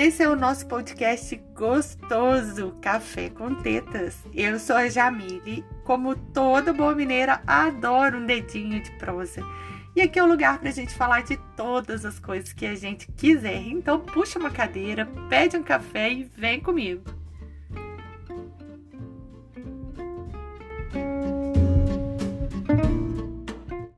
Esse é o nosso podcast gostoso, Café com Tetas. Eu sou a Jamile. Como toda boa mineira, adoro um dedinho de prosa. E aqui é o lugar para a gente falar de todas as coisas que a gente quiser. Então puxa uma cadeira, pede um café e vem comigo.